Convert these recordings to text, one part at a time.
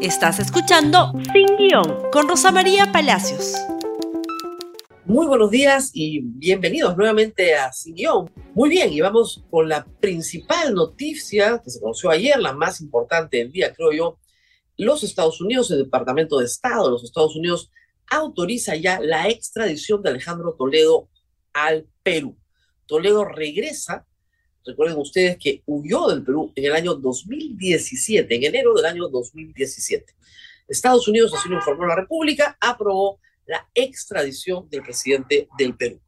Estás escuchando Sin Guión con Rosa María Palacios. Muy buenos días y bienvenidos nuevamente a Sin Guión. Muy bien, y vamos con la principal noticia que se conoció ayer, la más importante del día, creo yo. Los Estados Unidos, el Departamento de Estado de los Estados Unidos, autoriza ya la extradición de Alejandro Toledo al Perú. Toledo regresa Recuerden ustedes que huyó del Perú en el año 2017, en enero del año 2017. Estados Unidos, así lo informó la República, aprobó la extradición del presidente del Perú.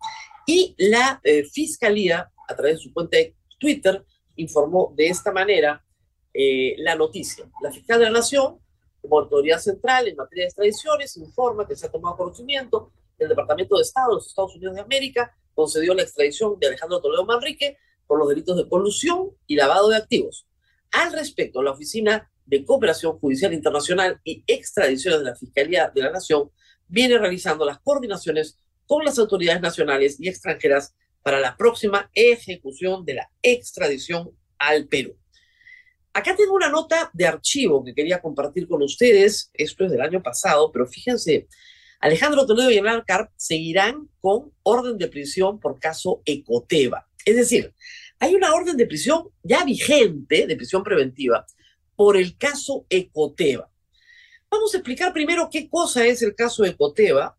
Y la eh, Fiscalía, a través de su cuenta de Twitter, informó de esta manera eh, la noticia. La fiscal de la Nación, como autoridad central en materia de extradiciones, informa que se ha tomado conocimiento del Departamento de Estado de los Estados Unidos de América concedió la extradición de Alejandro Toledo Manrique por los delitos de colusión y lavado de activos. Al respecto, la Oficina de Cooperación Judicial Internacional y Extradiciones de la Fiscalía de la Nación viene realizando las coordinaciones con las autoridades nacionales y extranjeras para la próxima ejecución de la extradición al Perú. Acá tengo una nota de archivo que quería compartir con ustedes. Esto es del año pasado, pero fíjense, Alejandro Toledo y Hernán Carp seguirán con orden de prisión por caso Ecoteva. Es decir, hay una orden de prisión ya vigente, de prisión preventiva, por el caso Ecoteva. Vamos a explicar primero qué cosa es el caso Ecoteva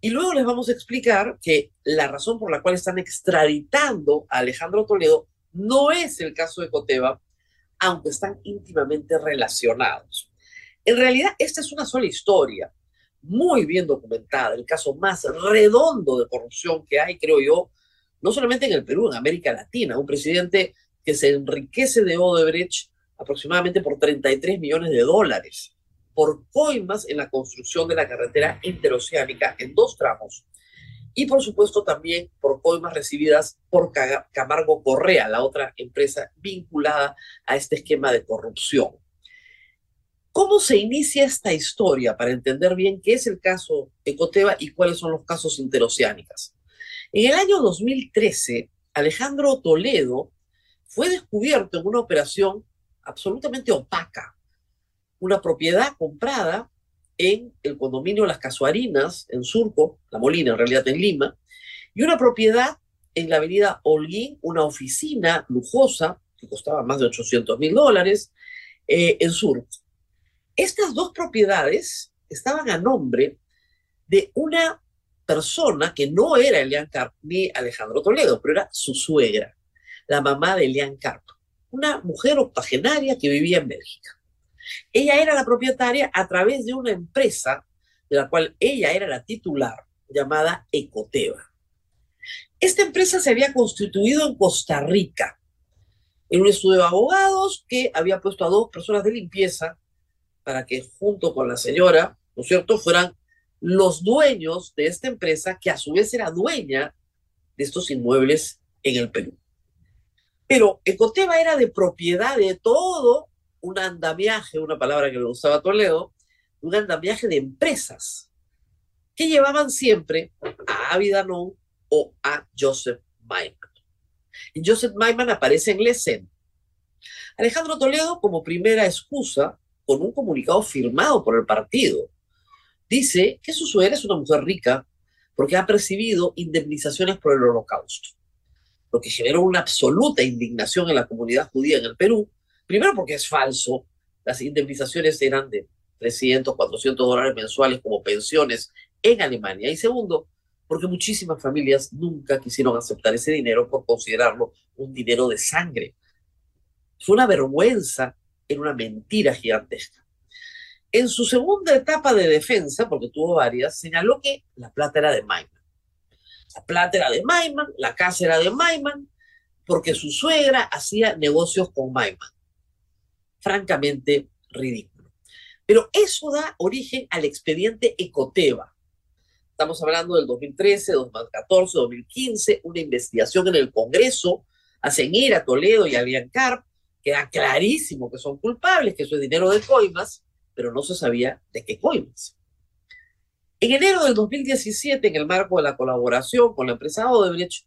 y luego les vamos a explicar que la razón por la cual están extraditando a Alejandro Toledo no es el caso Ecoteva, aunque están íntimamente relacionados. En realidad, esta es una sola historia, muy bien documentada, el caso más redondo de corrupción que hay, creo yo, no solamente en el Perú, en América Latina, un presidente que se enriquece de Odebrecht aproximadamente por 33 millones de dólares, por coimas en la construcción de la carretera interoceánica en dos tramos, y por supuesto también por coimas recibidas por Camargo Correa, la otra empresa vinculada a este esquema de corrupción. ¿Cómo se inicia esta historia para entender bien qué es el caso Ecoteva y cuáles son los casos interoceánicos? En el año 2013, Alejandro Toledo fue descubierto en una operación absolutamente opaca, una propiedad comprada en el condominio Las Casuarinas, en Surco, La Molina, en realidad en Lima, y una propiedad en la avenida Holguín, una oficina lujosa que costaba más de 800 mil dólares eh, en Surco. Estas dos propiedades estaban a nombre de una persona que no era Elian Carp ni Alejandro Toledo, pero era su suegra, la mamá de Elian Carp, una mujer octogenaria que vivía en Bélgica. Ella era la propietaria a través de una empresa de la cual ella era la titular, llamada Ecoteva. Esta empresa se había constituido en Costa Rica, en un estudio de abogados que había puesto a dos personas de limpieza para que junto con la señora, ¿no es cierto?, fueran los dueños de esta empresa, que a su vez era dueña de estos inmuebles en el Perú. Pero Ecoteva era de propiedad de todo un andamiaje, una palabra que le usaba Toledo, un andamiaje de empresas que llevaban siempre a Avidanón o a Joseph Maiman. Y Joseph Maiman aparece en Lesen. Alejandro Toledo, como primera excusa, con un comunicado firmado por el partido, dice que su suegra es una mujer rica porque ha percibido indemnizaciones por el holocausto, lo que generó una absoluta indignación en la comunidad judía en el Perú, primero porque es falso, las indemnizaciones eran de 300, 400 dólares mensuales como pensiones en Alemania, y segundo, porque muchísimas familias nunca quisieron aceptar ese dinero por considerarlo un dinero de sangre. Fue una vergüenza, era una mentira gigantesca. En su segunda etapa de defensa, porque tuvo varias, señaló que la plata era de Maiman. La plata era de Maiman, la casa era de Maiman, porque su suegra hacía negocios con Maiman. Francamente ridículo. Pero eso da origen al expediente Ecoteva. Estamos hablando del 2013, 2014, 2015, una investigación en el Congreso hacen ir a Toledo y a Carp, queda clarísimo que son culpables, que eso es dinero de coimas, pero no se sabía de qué coimas. En enero del 2017, en el marco de la colaboración con la empresa Odebrecht,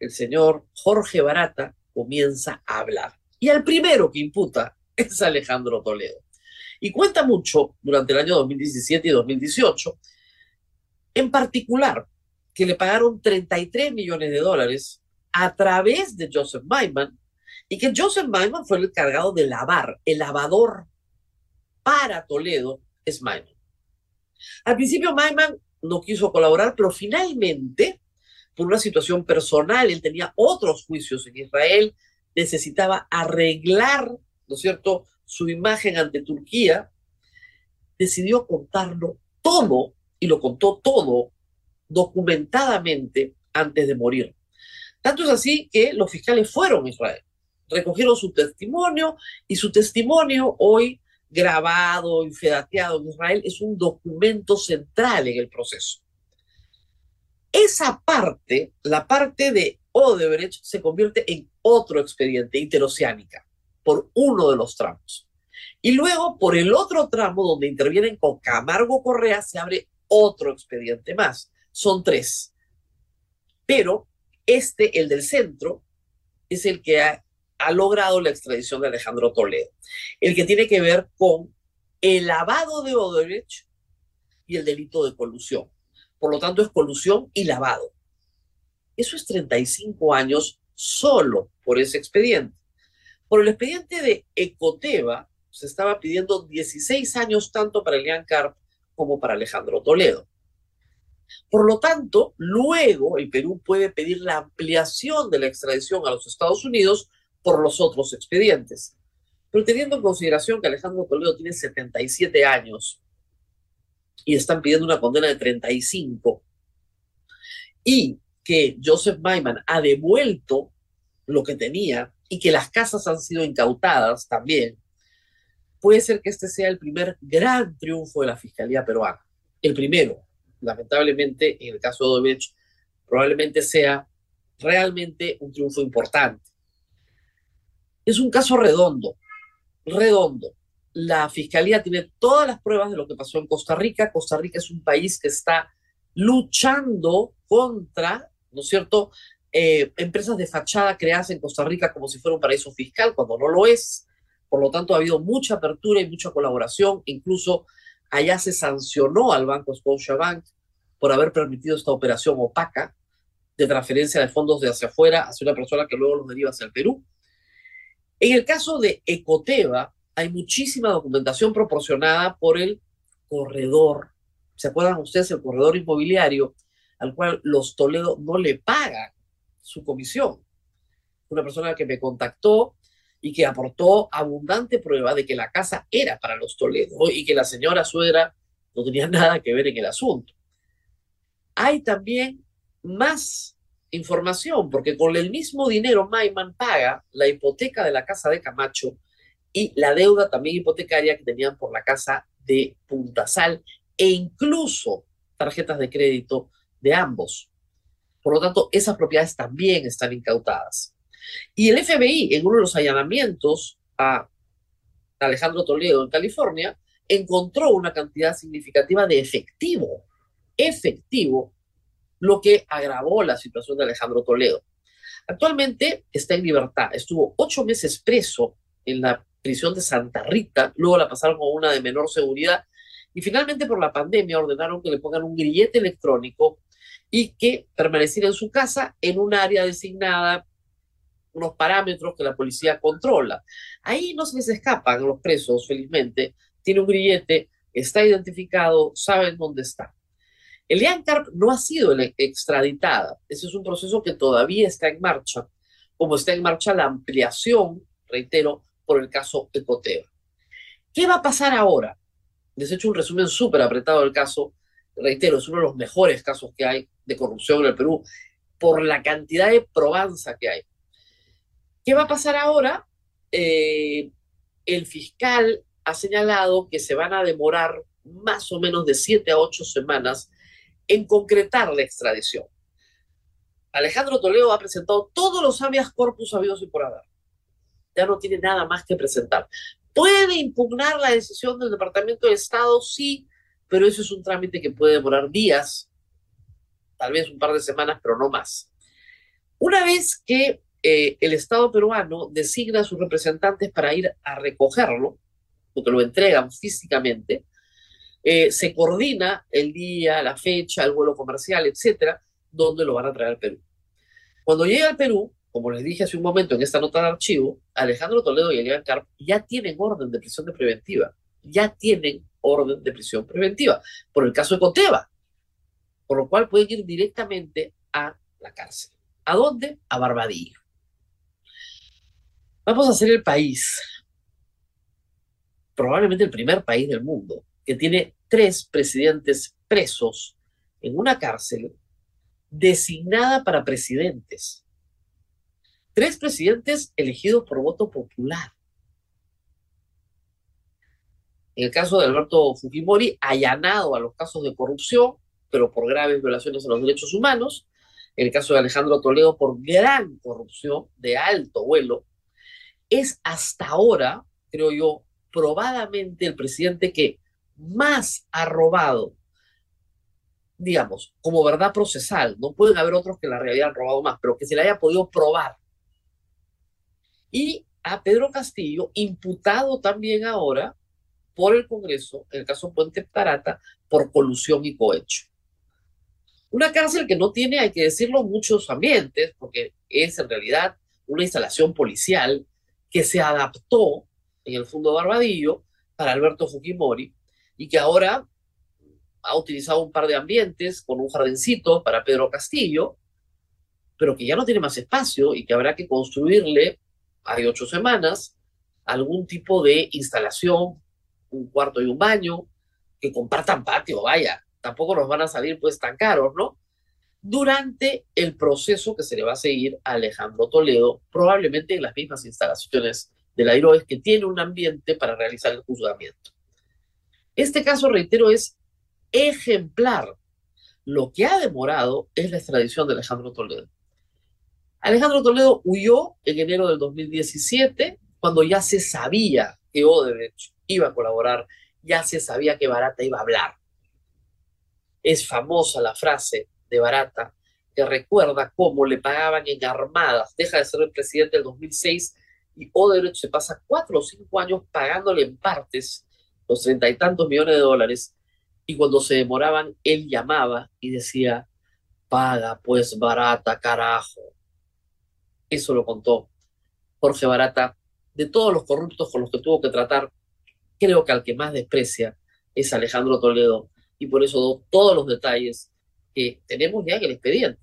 el señor Jorge Barata comienza a hablar. Y el primero que imputa es Alejandro Toledo. Y cuenta mucho durante el año 2017 y 2018, en particular, que le pagaron 33 millones de dólares a través de Joseph Maiman y que Joseph Maiman fue el encargado de lavar, el lavador para Toledo es Maiman. Al principio Maiman no quiso colaborar, pero finalmente, por una situación personal, él tenía otros juicios en Israel, necesitaba arreglar, ¿no es cierto?, su imagen ante Turquía, decidió contarlo todo y lo contó todo documentadamente antes de morir. Tanto es así que los fiscales fueron a Israel, recogieron su testimonio y su testimonio hoy grabado y fedateado en Israel es un documento central en el proceso. Esa parte, la parte de Odebrecht, se convierte en otro expediente interoceánica por uno de los tramos. Y luego, por el otro tramo donde intervienen con Camargo Correa, se abre otro expediente más. Son tres. Pero este, el del centro, es el que ha, ha logrado la extradición de Alejandro Toledo. El que tiene que ver con el lavado de Odebrecht y el delito de colusión. Por lo tanto, es colusión y lavado. Eso es 35 años solo por ese expediente. Por el expediente de Ecoteva se estaba pidiendo 16 años tanto para Elian Carp como para Alejandro Toledo. Por lo tanto, luego el Perú puede pedir la ampliación de la extradición a los Estados Unidos por los otros expedientes. Pero teniendo en consideración que Alejandro Toledo tiene 77 años y están pidiendo una condena de 35 y que Joseph Maiman ha devuelto lo que tenía y que las casas han sido incautadas también, puede ser que este sea el primer gran triunfo de la Fiscalía peruana. El primero, lamentablemente, en el caso de Odebrecht, probablemente sea realmente un triunfo importante. Es un caso redondo, redondo. La Fiscalía tiene todas las pruebas de lo que pasó en Costa Rica. Costa Rica es un país que está luchando contra, ¿no es cierto?, eh, empresas de fachada creadas en Costa Rica como si fuera un paraíso fiscal, cuando no lo es. Por lo tanto, ha habido mucha apertura y mucha colaboración. Incluso allá se sancionó al Banco Scotiabank por haber permitido esta operación opaca de transferencia de fondos de hacia afuera hacia una persona que luego los deriva hacia el Perú. En el caso de Ecoteva, hay muchísima documentación proporcionada por el corredor. ¿Se acuerdan ustedes el corredor inmobiliario al cual los Toledo no le pagan su comisión? Una persona que me contactó y que aportó abundante prueba de que la casa era para los Toledo y que la señora suegra no tenía nada que ver en el asunto. Hay también más información, porque con el mismo dinero Maiman paga la hipoteca de la casa de Camacho y la deuda también hipotecaria que tenían por la casa de Puntasal e incluso tarjetas de crédito de ambos. Por lo tanto, esas propiedades también están incautadas. Y el FBI, en uno de los allanamientos a Alejandro Toledo en California, encontró una cantidad significativa de efectivo, efectivo, lo que agravó la situación de Alejandro Toledo. Actualmente está en libertad, estuvo ocho meses preso en la prisión de Santa Rita, luego la pasaron a una de menor seguridad y finalmente por la pandemia ordenaron que le pongan un grillete electrónico y que permaneciera en su casa en un área designada, unos parámetros que la policía controla. Ahí no se les escapan los presos, felizmente. Tiene un grillete, está identificado, saben dónde está. Elian Carp no ha sido extraditada. Ese es un proceso que todavía está en marcha, como está en marcha la ampliación, reitero, por el caso Ecoteva. ¿Qué va a pasar ahora? Les he hecho un resumen súper apretado del caso. Reitero, es uno de los mejores casos que hay de corrupción en el Perú por la cantidad de probanza que hay. ¿Qué va a pasar ahora? Eh, el fiscal ha señalado que se van a demorar más o menos de siete a ocho semanas en concretar la extradición. Alejandro Toledo ha presentado todos los habeas corpus habidos y por haber. Ya no tiene nada más que presentar. ¿Puede impugnar la decisión del Departamento de Estado? Sí, pero eso es un trámite que puede demorar días, tal vez un par de semanas, pero no más. Una vez que eh, el Estado peruano designa a sus representantes para ir a recogerlo, porque lo entregan físicamente, eh, se coordina el día, la fecha, el vuelo comercial, etcétera, donde lo van a traer al Perú. Cuando llega al Perú, como les dije hace un momento en esta nota de archivo, Alejandro Toledo y Elian Carp ya tienen orden de prisión preventiva, ya tienen orden de prisión preventiva, por el caso de Coteva, por lo cual pueden ir directamente a la cárcel. ¿A dónde? A Barbadillo. Vamos a ser el país, probablemente el primer país del mundo, que tiene tres presidentes presos en una cárcel designada para presidentes. Tres presidentes elegidos por voto popular. En el caso de Alberto Fujimori, allanado a los casos de corrupción, pero por graves violaciones a los derechos humanos. En el caso de Alejandro Toledo, por gran corrupción de alto vuelo. Es hasta ahora, creo yo, probadamente el presidente que más ha robado, digamos, como verdad procesal. No pueden haber otros que la realidad han robado más, pero que se le haya podido probar. Y a Pedro Castillo, imputado también ahora por el Congreso, en el caso Puente Tarata, por colusión y cohecho. Una cárcel que no tiene, hay que decirlo, muchos ambientes, porque es en realidad una instalación policial que se adaptó en el Fondo Barbadillo para Alberto Fujimori y que ahora ha utilizado un par de ambientes con un jardincito para Pedro Castillo, pero que ya no tiene más espacio y que habrá que construirle, hay ocho semanas, algún tipo de instalación, un cuarto y un baño, que compartan patio, vaya, tampoco nos van a salir pues tan caros, ¿no? Durante el proceso que se le va a seguir a Alejandro Toledo, probablemente en las mismas instalaciones de la IROES que tiene un ambiente para realizar el juzgamiento. Este caso, reitero, es ejemplar. Lo que ha demorado es la extradición de Alejandro Toledo. Alejandro Toledo huyó en enero del 2017, cuando ya se sabía que Odebrecht iba a colaborar, ya se sabía que Barata iba a hablar. Es famosa la frase de Barata que recuerda cómo le pagaban en armadas, deja de ser el presidente del 2006 y Odebrecht se pasa cuatro o cinco años pagándole en partes los treinta y tantos millones de dólares, y cuando se demoraban, él llamaba y decía, paga pues barata, carajo. Eso lo contó Jorge Barata. De todos los corruptos con los que tuvo que tratar, creo que al que más desprecia es Alejandro Toledo, y por eso doy todos los detalles que tenemos ya en el expediente.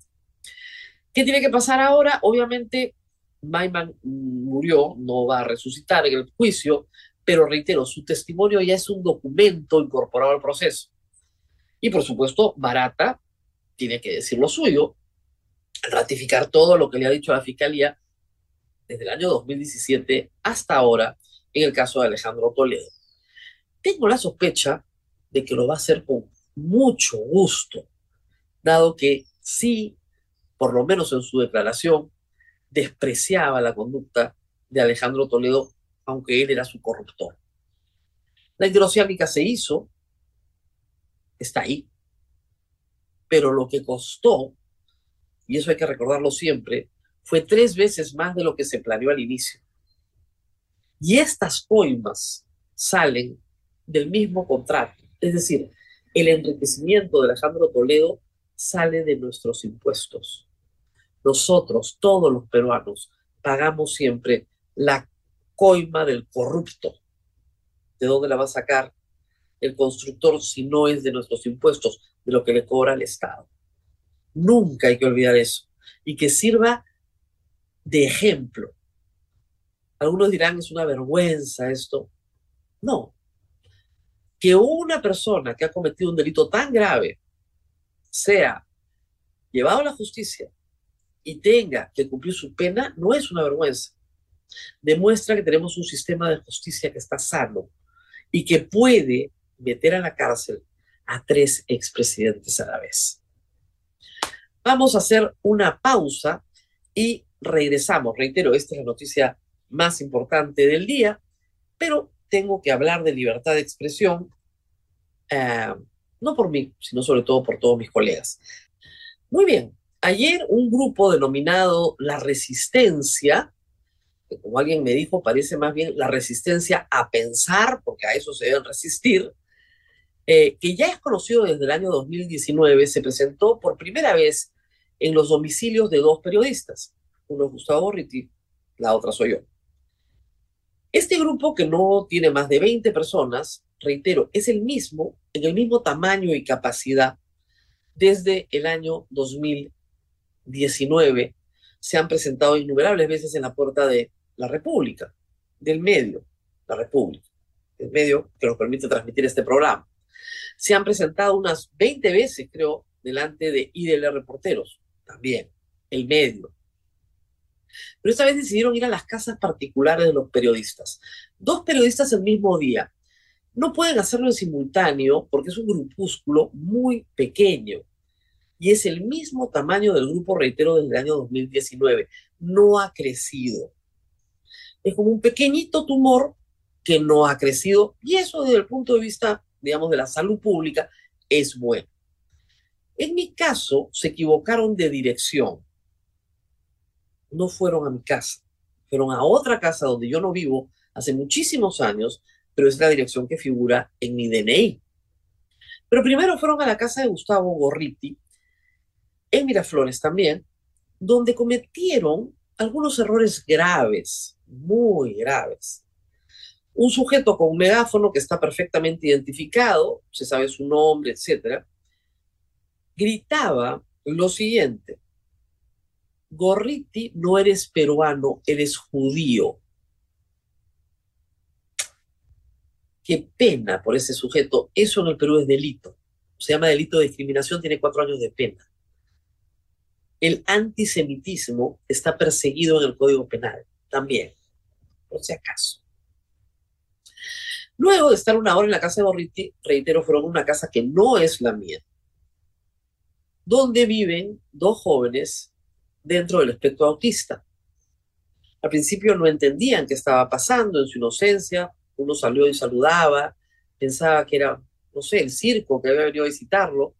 ¿Qué tiene que pasar ahora? Obviamente, Maiman murió, no va a resucitar en el juicio, pero reitero, su testimonio ya es un documento incorporado al proceso. Y por supuesto, Barata tiene que decir lo suyo, ratificar todo lo que le ha dicho la Fiscalía desde el año 2017 hasta ahora en el caso de Alejandro Toledo. Tengo la sospecha de que lo va a hacer con mucho gusto, dado que sí, por lo menos en su declaración, despreciaba la conducta de Alejandro Toledo aunque él era su corruptor. La hidroceánica se hizo, está ahí, pero lo que costó, y eso hay que recordarlo siempre, fue tres veces más de lo que se planeó al inicio. Y estas coimas salen del mismo contrato, es decir, el enriquecimiento de Alejandro Toledo sale de nuestros impuestos. Nosotros, todos los peruanos, pagamos siempre la coima del corrupto. ¿De dónde la va a sacar el constructor si no es de nuestros impuestos, de lo que le cobra el Estado? Nunca hay que olvidar eso. Y que sirva de ejemplo. Algunos dirán, es una vergüenza esto. No. Que una persona que ha cometido un delito tan grave sea llevado a la justicia y tenga que cumplir su pena no es una vergüenza demuestra que tenemos un sistema de justicia que está sano y que puede meter a la cárcel a tres expresidentes a la vez. Vamos a hacer una pausa y regresamos. Reitero, esta es la noticia más importante del día, pero tengo que hablar de libertad de expresión, eh, no por mí, sino sobre todo por todos mis colegas. Muy bien, ayer un grupo denominado La Resistencia que como alguien me dijo, parece más bien la resistencia a pensar, porque a eso se deben resistir, eh, que ya es conocido desde el año 2019, se presentó por primera vez en los domicilios de dos periodistas. Uno es Gustavo Borriti, la otra soy yo. Este grupo, que no tiene más de 20 personas, reitero, es el mismo, en el mismo tamaño y capacidad desde el año 2019. Se han presentado innumerables veces en la puerta de la República, del medio, la República, el medio que nos permite transmitir este programa. Se han presentado unas 20 veces, creo, delante de IDL Reporteros, también, el medio. Pero esta vez decidieron ir a las casas particulares de los periodistas. Dos periodistas el mismo día. No pueden hacerlo en simultáneo porque es un grupúsculo muy pequeño y es el mismo tamaño del grupo, reitero, desde el año 2019. No ha crecido es como un pequeñito tumor que no ha crecido y eso desde el punto de vista, digamos, de la salud pública es bueno. En mi caso, se equivocaron de dirección. No fueron a mi casa, fueron a otra casa donde yo no vivo hace muchísimos años, pero es la dirección que figura en mi DNI. Pero primero fueron a la casa de Gustavo Gorriti, en Miraflores también, donde cometieron algunos errores graves muy graves. Un sujeto con un megáfono que está perfectamente identificado, se sabe su nombre, etcétera, gritaba lo siguiente: Gorriti, no eres peruano, eres judío. Qué pena por ese sujeto. Eso en el Perú es delito. Se llama delito de discriminación, tiene cuatro años de pena. El antisemitismo está perseguido en el Código Penal también, por si acaso. Luego de estar una hora en la casa de Borriti, reitero, fueron una casa que no es la mía, donde viven dos jóvenes dentro del espectro autista. Al principio no entendían qué estaba pasando en su inocencia, uno salió y saludaba, pensaba que era, no sé, el circo que había venido a visitarlo,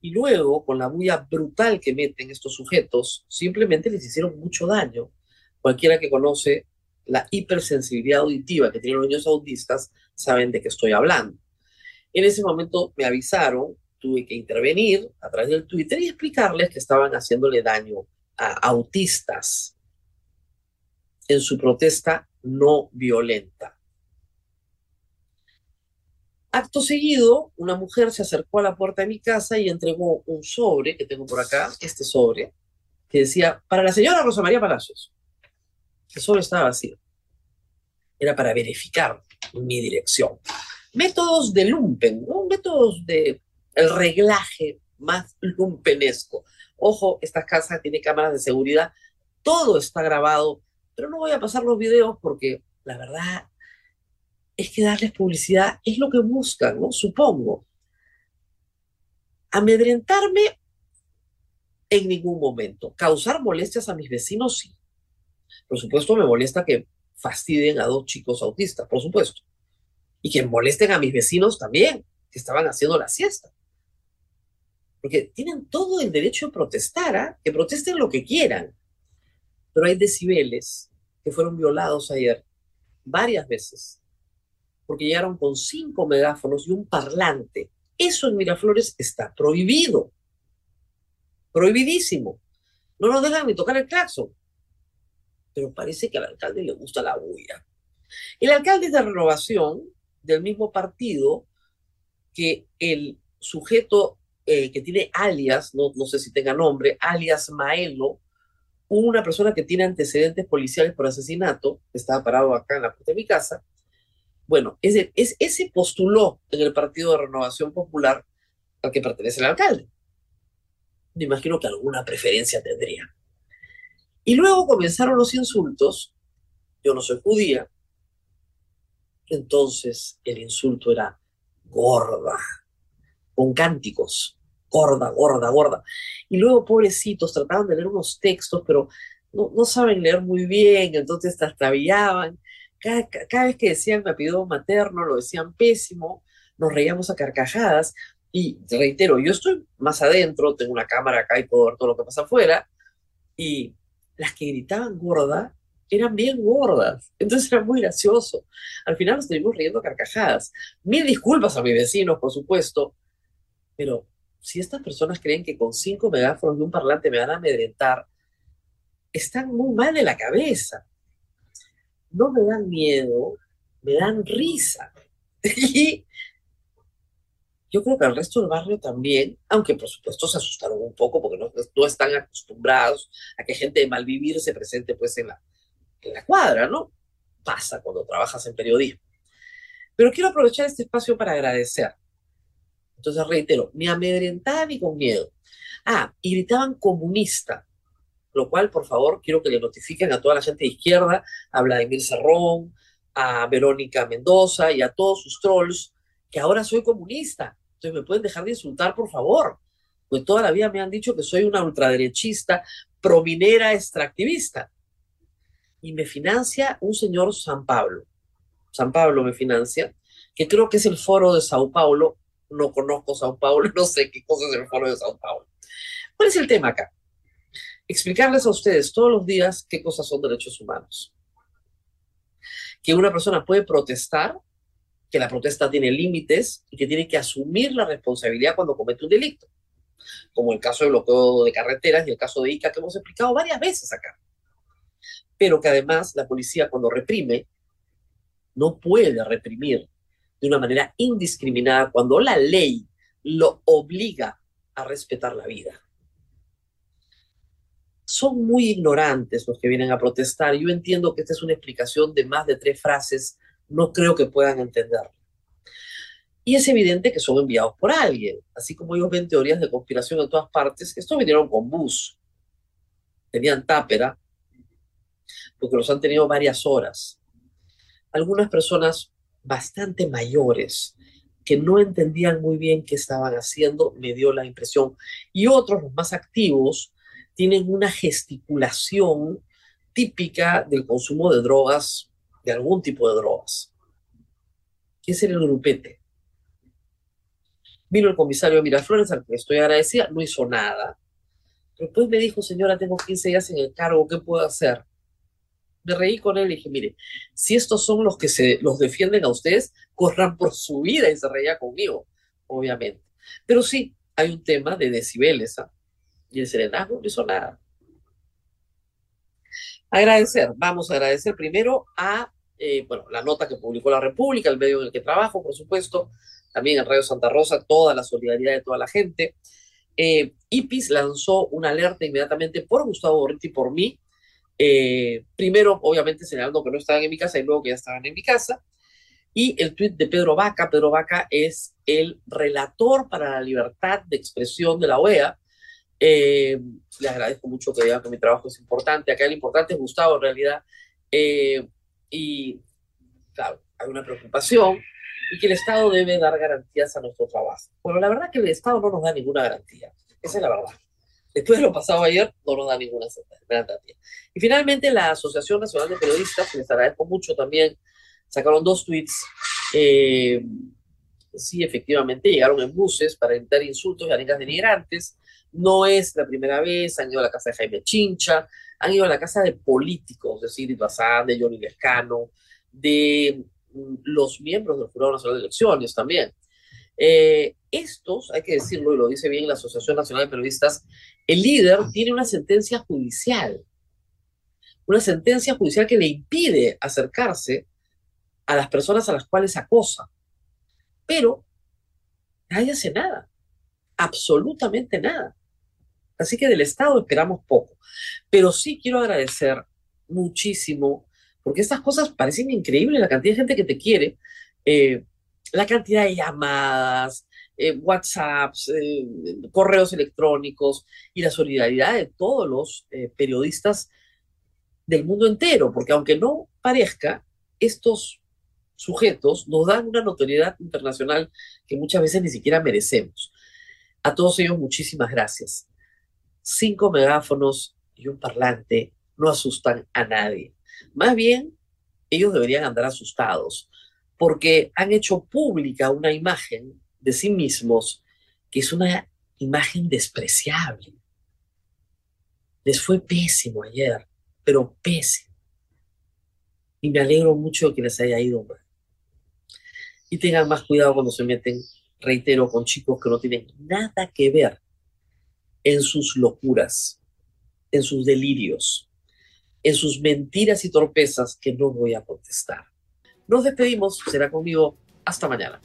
y luego, con la bulla brutal que meten estos sujetos, simplemente les hicieron mucho daño Cualquiera que conoce la hipersensibilidad auditiva que tienen los niños autistas saben de qué estoy hablando. En ese momento me avisaron, tuve que intervenir a través del Twitter y explicarles que estaban haciéndole daño a autistas en su protesta no violenta. Acto seguido, una mujer se acercó a la puerta de mi casa y entregó un sobre que tengo por acá, este sobre, que decía, para la señora Rosa María Palacios que solo estaba vacío. Era para verificar mi dirección. Métodos de lumpen, métodos de el reglaje más lumpenesco. Ojo, esta casa tiene cámaras de seguridad, todo está grabado, pero no voy a pasar los videos porque la verdad es que darles publicidad es lo que buscan, ¿no? Supongo. Amedrentarme en ningún momento. Causar molestias a mis vecinos, sí. Por supuesto, me molesta que fastidien a dos chicos autistas, por supuesto. Y que molesten a mis vecinos también, que estaban haciendo la siesta. Porque tienen todo el derecho a protestar, ¿ah? que protesten lo que quieran. Pero hay decibeles que fueron violados ayer varias veces, porque llegaron con cinco megáfonos y un parlante. Eso en Miraflores está prohibido. Prohibidísimo. No nos dejan ni tocar el claxon pero parece que al alcalde le gusta la bulla. El alcalde de renovación del mismo partido que el sujeto eh, que tiene alias, no, sé si tenga nombre, alias Maelo, una persona que tiene antecedentes policiales por asesinato, estaba parado acá en la puerta de mi casa, bueno, ese, es, ese postuló en el Partido de Renovación Popular al que pertenece el alcalde. Me imagino que alguna preferencia tendría. Y luego comenzaron los insultos. Yo no soy judía. Entonces el insulto era gorda, con cánticos, gorda, gorda, gorda. Y luego, pobrecitos, trataban de leer unos textos, pero no, no saben leer muy bien, entonces te extraviaban. Cada, cada, vez que decían mi apellido materno, lo decían pésimo, nos reíamos a carcajadas. Y reitero, yo estoy más adentro, tengo una cámara acá y puedo ver todo lo que pasa afuera. Y las que gritaban gorda eran bien gordas. Entonces era muy gracioso. Al final nos estuvimos riendo carcajadas. Mil disculpas a mis vecinos, por supuesto. Pero si estas personas creen que con cinco megáfonos y un parlante me van a amedrentar, están muy mal de la cabeza. No me dan miedo, me dan risa. Y yo creo que el resto del barrio también, aunque por supuesto se asustaron un poco porque no, están acostumbrados a que gente de malvivir se presente pues en la, en la cuadra, ¿no? Pasa cuando trabajas en periodismo. Pero quiero aprovechar este espacio para agradecer. Entonces reitero, ni amedrentaban ni con miedo. Ah, y gritaban comunista, lo cual, por favor, quiero que le notifiquen a toda la gente de izquierda, a Vladimir Cerrón, a Verónica Mendoza y a todos sus trolls, que ahora soy comunista. Entonces, ¿me pueden dejar de insultar, por favor? Pues toda la vida me han dicho que soy una ultraderechista, prominera, extractivista. Y me financia un señor San Pablo. San Pablo me financia, que creo que es el foro de Sao Paulo. No conozco Sao Paulo, no sé qué cosa es el foro de Sao Paulo. ¿Cuál es el tema acá? Explicarles a ustedes todos los días qué cosas son derechos humanos. Que una persona puede protestar que la protesta tiene límites y que tiene que asumir la responsabilidad cuando comete un delito, como el caso del bloqueo de carreteras y el caso de ICA que hemos explicado varias veces acá. Pero que además la policía cuando reprime, no puede reprimir de una manera indiscriminada cuando la ley lo obliga a respetar la vida. Son muy ignorantes los que vienen a protestar. Yo entiendo que esta es una explicación de más de tres frases no creo que puedan entenderlo. Y es evidente que son enviados por alguien, así como ellos ven teorías de conspiración en todas partes. Estos vinieron con bus, tenían tápera, porque los han tenido varias horas. Algunas personas bastante mayores que no entendían muy bien qué estaban haciendo, me dio la impresión. Y otros, los más activos, tienen una gesticulación típica del consumo de drogas de algún tipo de drogas. Ese era el grupete. Vino el comisario Miraflores, al que estoy agradecida, no hizo nada. Pero después me dijo, señora, tengo 15 días en el cargo, ¿qué puedo hacer? Me reí con él y dije, mire, si estos son los que se los defienden a ustedes, corran por su vida y se reía conmigo, obviamente. Pero sí, hay un tema de decibeles, ¿ah? Y el serenazgo no hizo nada. Agradecer, vamos a agradecer primero a eh, bueno, la nota que publicó la República, el medio en el que trabajo, por supuesto, también en Radio Santa Rosa, toda la solidaridad de toda la gente. Eh, IPIS lanzó una alerta inmediatamente por Gustavo Borretti y por mí. Eh, primero, obviamente, señalando que no estaban en mi casa y luego que ya estaban en mi casa. Y el tuit de Pedro Vaca. Pedro Vaca es el relator para la libertad de expresión de la OEA. Eh, le agradezco mucho que digan que mi trabajo es importante. Acá el importante es Gustavo, en realidad. Eh, y, claro, hay una preocupación y que el Estado debe dar garantías a nuestro trabajo. Bueno, la verdad que el Estado no nos da ninguna garantía. Esa es la verdad. Después de lo pasado ayer, no nos da ninguna garantía. Y finalmente, la Asociación Nacional de Periodistas, les agradezco mucho también, sacaron dos tweets. Eh, sí, efectivamente, llegaron en buses para evitar insultos y arengas denigrantes. No es la primera vez, han ido a la casa de Jaime Chincha, han ido a la casa de políticos, de Bazán, de Johnny Lescano, de mm, los miembros del Jurado Nacional de Elecciones también. Eh, estos, hay que decirlo, y lo dice bien la Asociación Nacional de Periodistas, el líder tiene una sentencia judicial, una sentencia judicial que le impide acercarse a las personas a las cuales acosa. Pero nadie hace nada, absolutamente nada. Así que del Estado esperamos poco. Pero sí quiero agradecer muchísimo, porque estas cosas parecen increíbles, la cantidad de gente que te quiere, eh, la cantidad de llamadas, eh, WhatsApps, eh, correos electrónicos y la solidaridad de todos los periodistas del mundo entero, porque aunque no parezca, estos sujetos nos dan una notoriedad internacional que muchas veces ni siquiera merecemos. A todos ellos, muchísimas gracias cinco megáfonos y un parlante no asustan a nadie. Más bien, ellos deberían andar asustados porque han hecho pública una imagen de sí mismos que es una imagen despreciable. Les fue pésimo ayer, pero pésimo. Y me alegro mucho que les haya ido mal. Y tengan más cuidado cuando se meten, reitero, con chicos que no tienen nada que ver en sus locuras, en sus delirios, en sus mentiras y torpezas que no voy a contestar. Nos despedimos, será conmigo. Hasta mañana.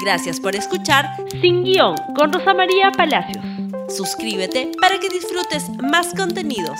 Gracias por escuchar Sin Guión con Rosa María Palacios. Suscríbete para que disfrutes más contenidos.